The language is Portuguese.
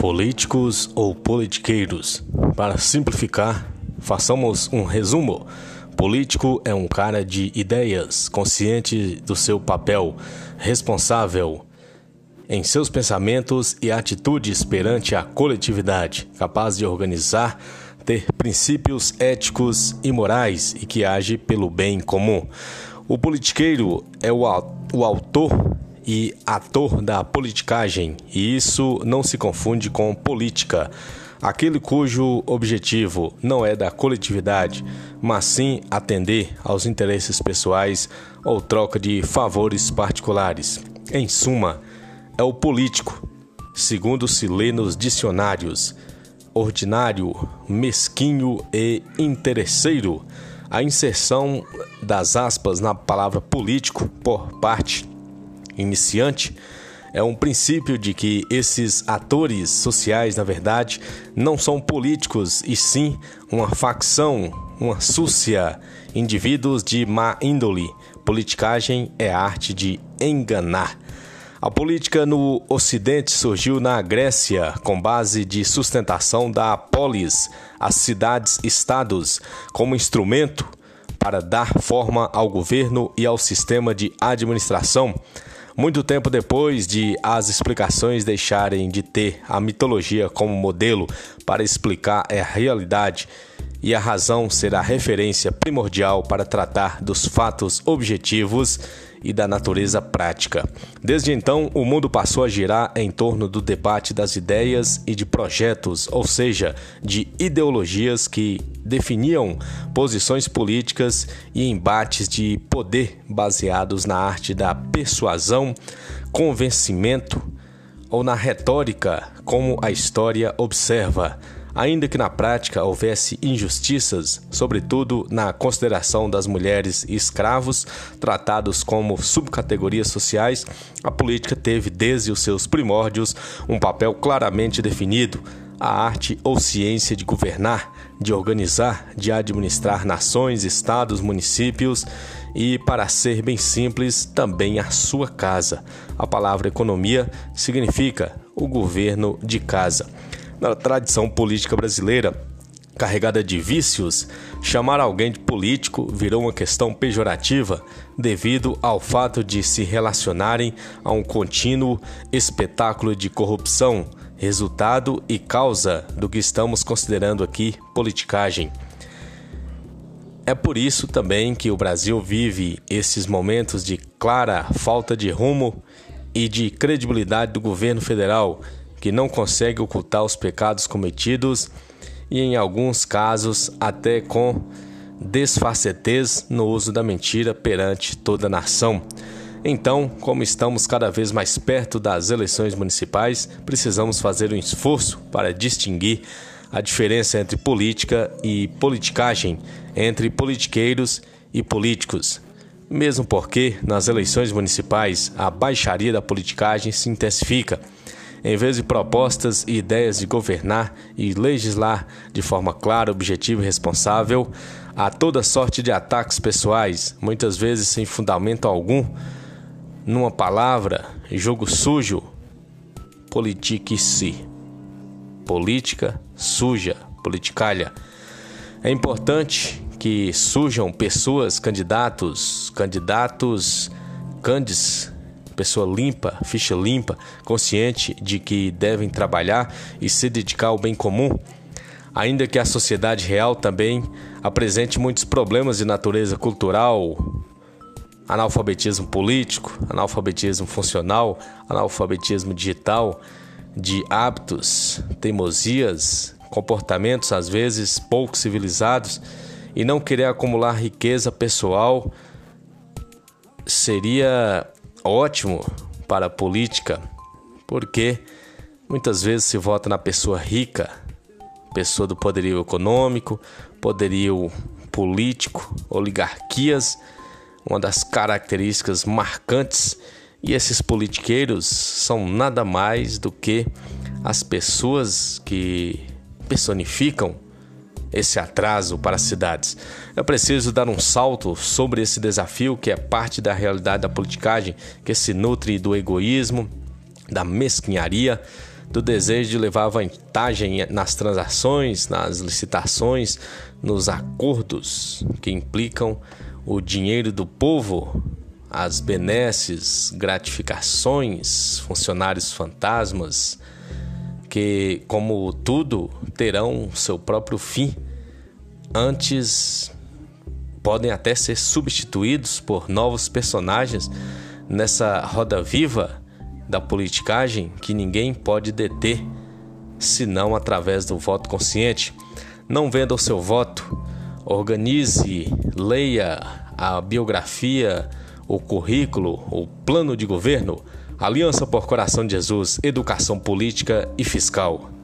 políticos ou politiqueiros. Para simplificar, façamos um resumo. Político é um cara de ideias, consciente do seu papel, responsável em seus pensamentos e atitudes perante a coletividade, capaz de organizar, ter princípios éticos e morais e que age pelo bem comum. O politiqueiro é o, o autor e ator da politicagem, e isso não se confunde com política, aquele cujo objetivo não é da coletividade, mas sim atender aos interesses pessoais ou troca de favores particulares. Em suma, é o político, segundo se lê nos dicionários, ordinário, mesquinho e interesseiro. A inserção das aspas na palavra político por parte iniciante é um princípio de que esses atores sociais, na verdade, não são políticos e sim uma facção, uma súcia, indivíduos de má índole. Politicagem é a arte de enganar. A política no Ocidente surgiu na Grécia com base de sustentação da polis, as cidades-estados, como instrumento para dar forma ao governo e ao sistema de administração. Muito tempo depois de as explicações deixarem de ter a mitologia como modelo para explicar a realidade e a razão ser a referência primordial para tratar dos fatos objetivos e da natureza prática. Desde então, o mundo passou a girar em torno do debate das ideias e de projetos, ou seja, de ideologias que definiam posições políticas e embates de poder baseados na arte da persuasão, convencimento ou na retórica, como a história observa ainda que na prática houvesse injustiças, sobretudo na consideração das mulheres e escravos, tratados como subcategorias sociais, a política teve desde os seus primórdios um papel claramente definido. A arte ou ciência de governar, de organizar, de administrar nações, estados, municípios e, para ser bem simples, também a sua casa. A palavra economia significa o governo de casa. Na tradição política brasileira, carregada de vícios, chamar alguém de político virou uma questão pejorativa devido ao fato de se relacionarem a um contínuo espetáculo de corrupção, resultado e causa do que estamos considerando aqui politicagem. É por isso também que o Brasil vive esses momentos de clara falta de rumo e de credibilidade do governo federal que não consegue ocultar os pecados cometidos e, em alguns casos, até com desfacetez no uso da mentira perante toda a nação. Então, como estamos cada vez mais perto das eleições municipais, precisamos fazer um esforço para distinguir a diferença entre política e politicagem, entre politiqueiros e políticos. Mesmo porque, nas eleições municipais, a baixaria da politicagem se intensifica em vez de propostas e ideias de governar e legislar de forma clara, objetiva e responsável, há toda sorte de ataques pessoais, muitas vezes sem fundamento algum. Numa palavra, jogo sujo, politique-se. Política suja, politicalha. É importante que surjam pessoas, candidatos, candidatos, candes pessoa limpa, ficha limpa, consciente de que devem trabalhar e se dedicar ao bem comum, ainda que a sociedade real também apresente muitos problemas de natureza cultural, analfabetismo político, analfabetismo funcional, analfabetismo digital, de hábitos, teimosias, comportamentos às vezes pouco civilizados e não querer acumular riqueza pessoal seria ótimo para a política, porque muitas vezes se vota na pessoa rica, pessoa do poderio econômico, poderio político, oligarquias, uma das características marcantes, e esses politiqueiros são nada mais do que as pessoas que personificam esse atraso para as cidades. É preciso dar um salto sobre esse desafio que é parte da realidade da politicagem, que se nutre do egoísmo, da mesquinharia, do desejo de levar vantagem nas transações, nas licitações, nos acordos que implicam o dinheiro do povo, as benesses, gratificações, funcionários fantasmas, que, como tudo, terão seu próprio fim. Antes podem até ser substituídos por novos personagens nessa roda viva da politicagem que ninguém pode deter senão através do voto consciente. Não venda o seu voto, organize, leia a biografia, o currículo, o plano de governo, Aliança por Coração de Jesus, Educação Política e Fiscal.